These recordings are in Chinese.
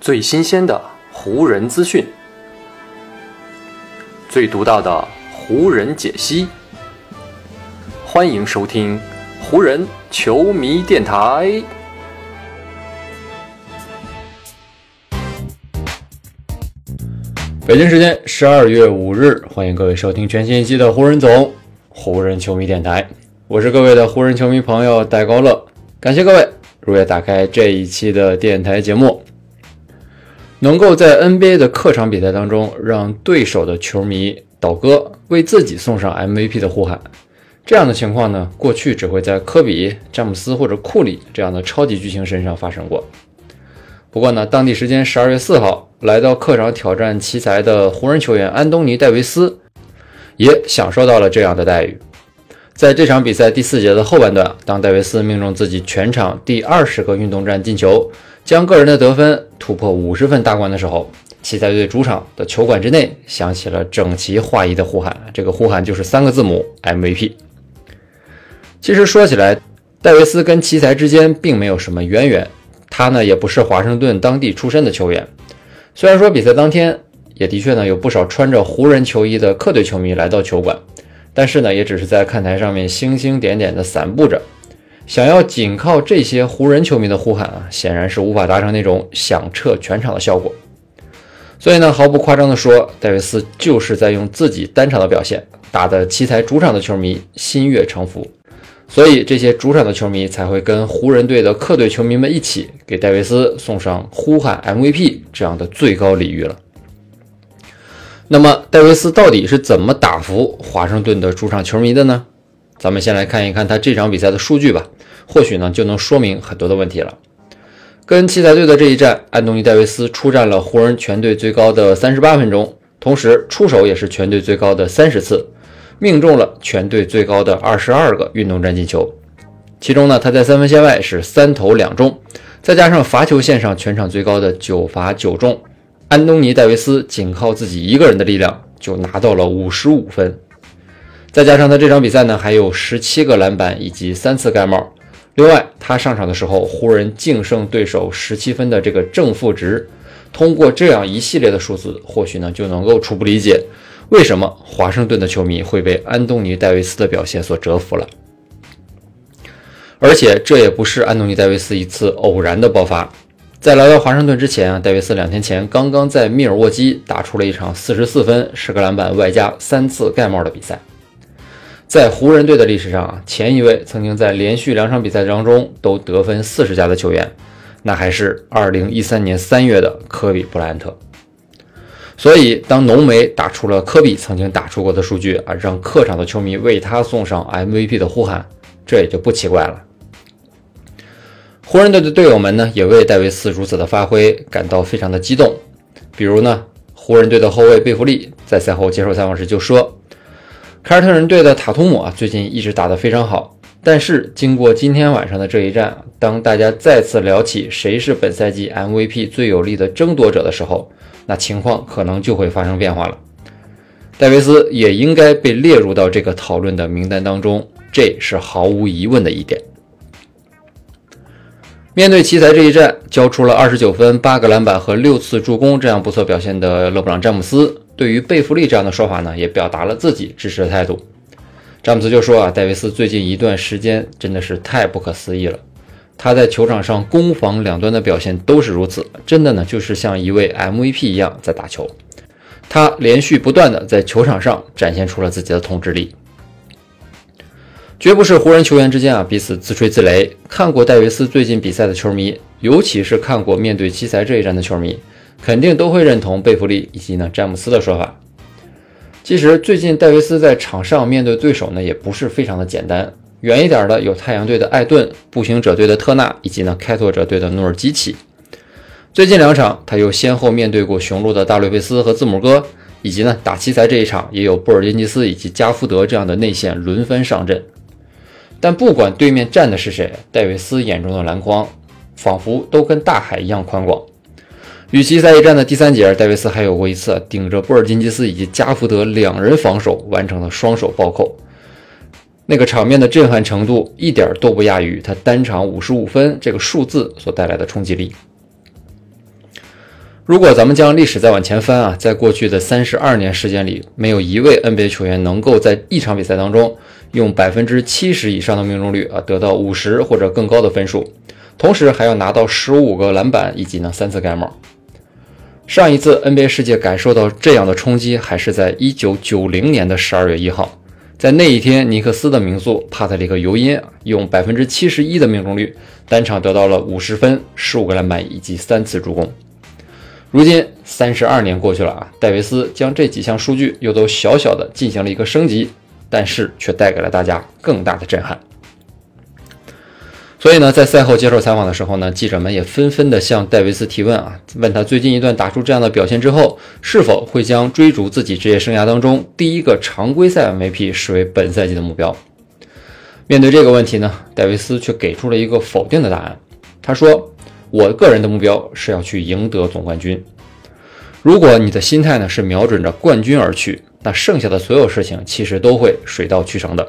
最新鲜的湖人资讯，最独到的湖人解析。欢迎收听湖人球迷电台。北京时间十二月五日，欢迎各位收听全新一期的湖人总湖人球迷电台。我是各位的湖人球迷朋友戴高乐，感谢各位如约打开这一期的电台节目。能够在 NBA 的客场比赛当中让对手的球迷倒戈，为自己送上 MVP 的呼喊，这样的情况呢，过去只会在科比、詹姆斯或者库里这样的超级巨星身上发生过。不过呢，当地时间十二月四号，来到客场挑战奇才的湖人球员安东尼·戴维斯也享受到了这样的待遇。在这场比赛第四节的后半段，当戴维斯命中自己全场第二十个运动战进球，将个人的得分突破五十分大关的时候，奇才队主场的球馆之内响起了整齐划一的呼喊，这个呼喊就是三个字母 MVP。其实说起来，戴维斯跟奇才之间并没有什么渊源。他呢也不是华盛顿当地出身的球员，虽然说比赛当天也的确呢有不少穿着湖人球衣的客队球迷来到球馆，但是呢也只是在看台上面星星点点的散布着，想要仅靠这些湖人球迷的呼喊啊，显然是无法达成那种响彻全场的效果。所以呢，毫不夸张的说，戴维斯就是在用自己单场的表现，打得奇才主场的球迷心悦诚服。所以这些主场的球迷才会跟湖人队的客队球迷们一起给戴维斯送上呼喊 MVP 这样的最高礼遇了。那么戴维斯到底是怎么打服华盛顿的主场球迷的呢？咱们先来看一看他这场比赛的数据吧，或许呢就能说明很多的问题了。跟奇才队的这一战，安东尼戴维斯出战了湖人全队最高的三十八分钟，同时出手也是全队最高的三十次。命中了全队最高的二十二个运动战进球，其中呢，他在三分线外是三投两中，再加上罚球线上全场最高的九罚九中，安东尼戴维斯仅靠自己一个人的力量就拿到了五十五分，再加上他这场比赛呢还有十七个篮板以及三次盖帽，另外他上场的时候湖人净胜对手十七分的这个正负值，通过这样一系列的数字，或许呢就能够初步理解。为什么华盛顿的球迷会被安东尼·戴维斯的表现所折服了？而且这也不是安东尼·戴维斯一次偶然的爆发。在来到华盛顿之前啊，戴维斯两天前刚刚在密尔沃基打出了一场四十四分、十个篮板外加三次盖帽的比赛。在湖人队的历史上啊，前一位曾经在连续两场比赛当中都得分四十加的球员，那还是二零一三年三月的科比·布莱恩特。所以，当浓眉打出了科比曾经打出过的数据啊，让客场的球迷为他送上 MVP 的呼喊，这也就不奇怪了。湖人队的队友们呢，也为戴维斯如此的发挥感到非常的激动。比如呢，湖人队的后卫贝弗利在赛后接受采访时就说：“凯尔特人队的塔图姆啊，最近一直打得非常好，但是经过今天晚上的这一战，当大家再次聊起谁是本赛季 MVP 最有力的争夺者的时候。”那情况可能就会发生变化了，戴维斯也应该被列入到这个讨论的名单当中，这是毫无疑问的一点。面对奇才这一战，交出了二十九分、八个篮板和六次助攻这样不错表现的勒布朗·詹姆斯，对于贝弗利这样的说法呢，也表达了自己支持的态度。詹姆斯就说啊，戴维斯最近一段时间真的是太不可思议了。他在球场上攻防两端的表现都是如此，真的呢，就是像一位 MVP 一样在打球。他连续不断的在球场上展现出了自己的统治力，绝不是湖人球员之间啊彼此自吹自擂。看过戴维斯最近比赛的球迷，尤其是看过面对奇才这一战的球迷，肯定都会认同贝弗利以及呢詹姆斯的说法。其实最近戴维斯在场上面对对手呢，也不是非常的简单。远一点的有太阳队的艾顿、步行者队的特纳，以及呢开拓者队的努尔基奇。最近两场，他又先后面对过雄鹿的大卫·贝斯和字母哥，以及呢打奇才这一场，也有布尔津吉斯以及加福德这样的内线轮番上阵。但不管对面站的是谁，戴维斯眼中的篮筐仿佛都跟大海一样宽广。与其在一战的第三节，戴维斯还有过一次顶着布尔津吉斯以及加福德两人防守完成了双手暴扣。那个场面的震撼程度一点都不亚于他单场五十五分这个数字所带来的冲击力。如果咱们将历史再往前翻啊，在过去的三十二年时间里，没有一位 NBA 球员能够在一场比赛当中用百分之七十以上的命中率啊得到五十或者更高的分数，同时还要拿到十五个篮板以及呢三次盖帽。上一次 NBA 世界感受到这样的冲击，还是在一九九零年的十二月一号，在那一天，尼克斯的名宿帕特里克尤因用百分之七十一的命中率，单场得到了五十分、十五个篮板以及三次助攻。如今三十二年过去了啊，戴维斯将这几项数据又都小小的进行了一个升级，但是却带给了大家更大的震撼。所以呢，在赛后接受采访的时候呢，记者们也纷纷的向戴维斯提问啊，问他最近一段打出这样的表现之后，是否会将追逐自己职业生涯当中第一个常规赛 MVP 视为本赛季的目标。面对这个问题呢，戴维斯却给出了一个否定的答案，他说。我个人的目标是要去赢得总冠军。如果你的心态呢是瞄准着冠军而去，那剩下的所有事情其实都会水到渠成的。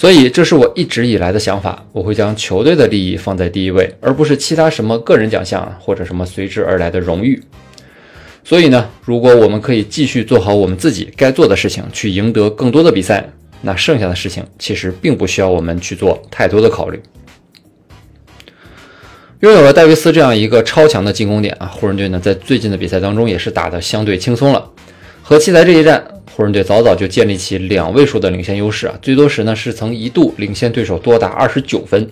所以，这是我一直以来的想法。我会将球队的利益放在第一位，而不是其他什么个人奖项或者什么随之而来的荣誉。所以呢，如果我们可以继续做好我们自己该做的事情，去赢得更多的比赛，那剩下的事情其实并不需要我们去做太多的考虑。拥有了戴维斯这样一个超强的进攻点啊，湖人队呢在最近的比赛当中也是打得相对轻松了。和奇才这一战，湖人队早早就建立起两位数的领先优势啊，最多时呢是曾一度领先对手多达二十九分。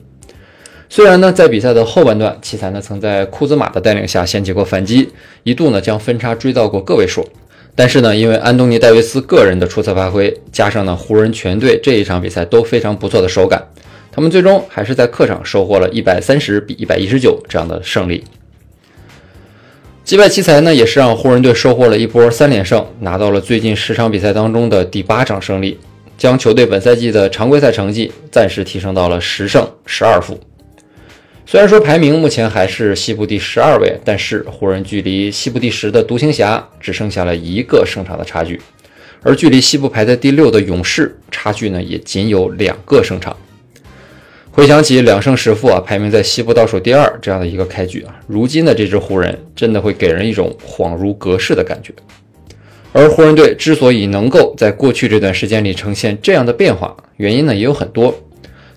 虽然呢在比赛的后半段，奇才呢曾在库兹马的带领下掀起过反击，一度呢将分差追到过个位数，但是呢因为安东尼戴维斯个人的出色发挥，加上呢湖人全队这一场比赛都非常不错的手感。他们最终还是在客场收获了一百三十比一百一十九这样的胜利，击败奇才呢，也是让湖人队收获了一波三连胜，拿到了最近十场比赛当中的第八场胜利，将球队本赛季的常规赛成绩暂时提升到了十胜十二负。虽然说排名目前还是西部第十二位，但是湖人距离西部第十的独行侠只剩下了一个胜场的差距，而距离西部排在第六的勇士差距呢，也仅有两个胜场。回想起两胜十负啊，排名在西部倒数第二这样的一个开局啊，如今的这支湖人真的会给人一种恍如隔世的感觉。而湖人队之所以能够在过去这段时间里呈现这样的变化，原因呢也有很多，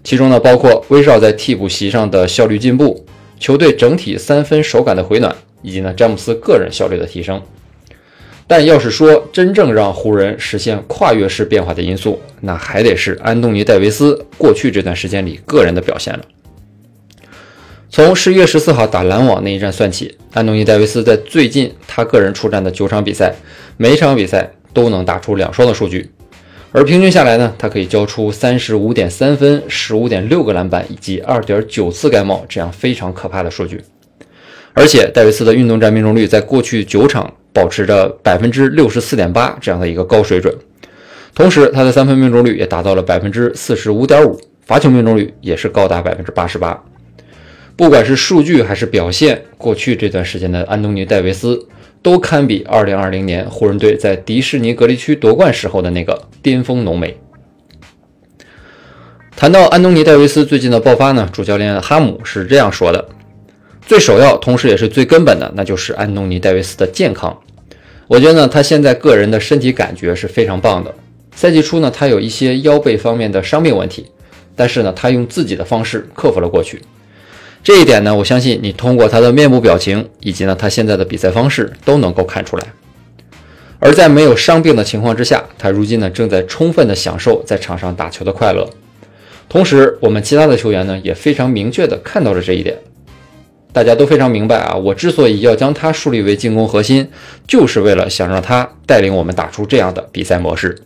其中呢包括威少在替补席上的效率进步，球队整体三分手感的回暖，以及呢詹姆斯个人效率的提升。但要是说真正让湖人实现跨越式变化的因素，那还得是安东尼·戴维斯过去这段时间里个人的表现了。从十一月十四号打篮网那一战算起，安东尼·戴维斯在最近他个人出战的九场比赛，每场比赛都能打出两双的数据，而平均下来呢，他可以交出三十五点三分、十五点六个篮板以及二点九次盖帽这样非常可怕的数据。而且戴维斯的运动战命中率在过去九场。保持着百分之六十四点八这样的一个高水准，同时他的三分命中率也达到了百分之四十五点五，罚球命中率也是高达百分之八十八。不管是数据还是表现，过去这段时间的安东尼·戴维斯都堪比二零二零年湖人队在迪士尼隔离区夺冠时候的那个巅峰浓眉。谈到安东尼·戴维斯最近的爆发呢，主教练哈姆是这样说的。最首要，同时也是最根本的，那就是安东尼·戴维斯的健康。我觉得呢，他现在个人的身体感觉是非常棒的。赛季初呢，他有一些腰背方面的伤病问题，但是呢，他用自己的方式克服了过去。这一点呢，我相信你通过他的面部表情以及呢他现在的比赛方式都能够看出来。而在没有伤病的情况之下，他如今呢正在充分的享受在场上打球的快乐。同时，我们其他的球员呢也非常明确的看到了这一点。大家都非常明白啊，我之所以要将他树立为进攻核心，就是为了想让他带领我们打出这样的比赛模式。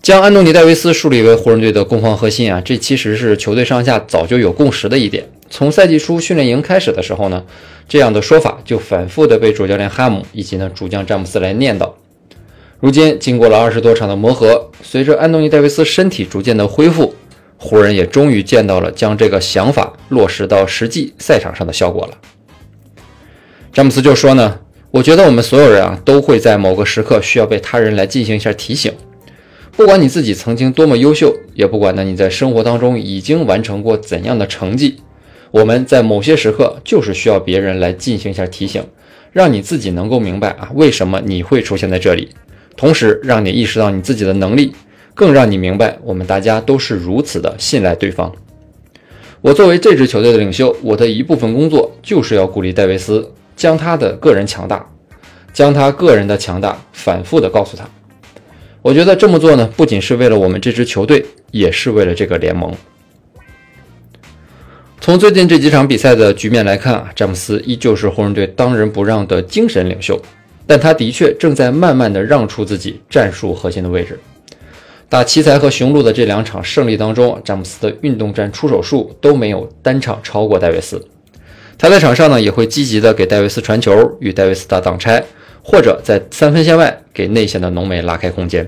将安东尼·戴维斯树立为湖人队的攻防核心啊，这其实是球队上下早就有共识的一点。从赛季初训练营开始的时候呢，这样的说法就反复的被主教练哈姆以及呢主将詹姆斯来念叨。如今经过了二十多场的磨合，随着安东尼·戴维斯身体逐渐的恢复。湖人也终于见到了将这个想法落实到实际赛场上的效果了。詹姆斯就说呢：“我觉得我们所有人啊，都会在某个时刻需要被他人来进行一下提醒。不管你自己曾经多么优秀，也不管呢你在生活当中已经完成过怎样的成绩，我们在某些时刻就是需要别人来进行一下提醒，让你自己能够明白啊为什么你会出现在这里，同时让你意识到你自己的能力，更让你明白我们大家都是如此的信赖对方。我作为这支球队的领袖，我的一部分工作就是要鼓励戴维斯，将他的个人强大，将他个人的强大反复的告诉他。我觉得这么做呢，不仅是为了我们这支球队，也是为了这个联盟。从最近这几场比赛的局面来看啊，詹姆斯依旧是湖人队当仁不让的精神领袖，但他的确正在慢慢的让出自己战术核心的位置。打奇才和雄鹿的这两场胜利当中，詹姆斯的运动战出手数都没有单场超过戴维斯。他在场上呢，也会积极的给戴维斯传球，与戴维斯打挡拆，或者在三分线外给内线的浓眉拉开空间。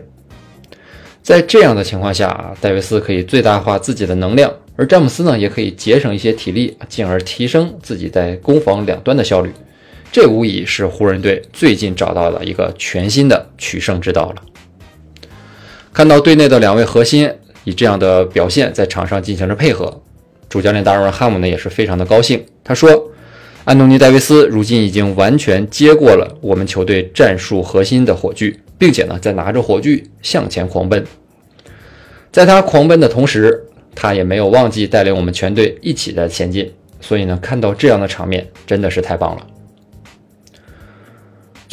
在这样的情况下，戴维斯可以最大化自己的能量，而詹姆斯呢，也可以节省一些体力，进而提升自己在攻防两端的效率。这无疑是湖人队最近找到了一个全新的取胜之道了。看到队内的两位核心以这样的表现在场上进行着配合，主教练达尔文·汉姆呢也是非常的高兴。他说：“安东尼·戴维斯如今已经完全接过了我们球队战术核心的火炬。”并且呢，在拿着火炬向前狂奔，在他狂奔的同时，他也没有忘记带领我们全队一起在前进。所以呢，看到这样的场面，真的是太棒了。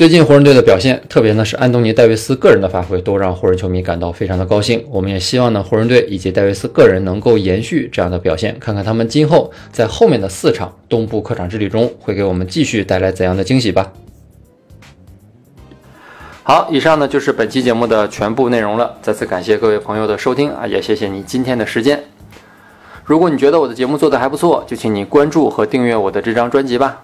最近湖人队的表现，特别呢是安东尼·戴维斯个人的发挥，都让湖人球迷感到非常的高兴。我们也希望呢，湖人队以及戴维斯个人能够延续这样的表现，看看他们今后在后面的四场东部客场之旅中，会给我们继续带来怎样的惊喜吧。好，以上呢就是本期节目的全部内容了。再次感谢各位朋友的收听啊，也谢谢你今天的时间。如果你觉得我的节目做得还不错，就请你关注和订阅我的这张专辑吧。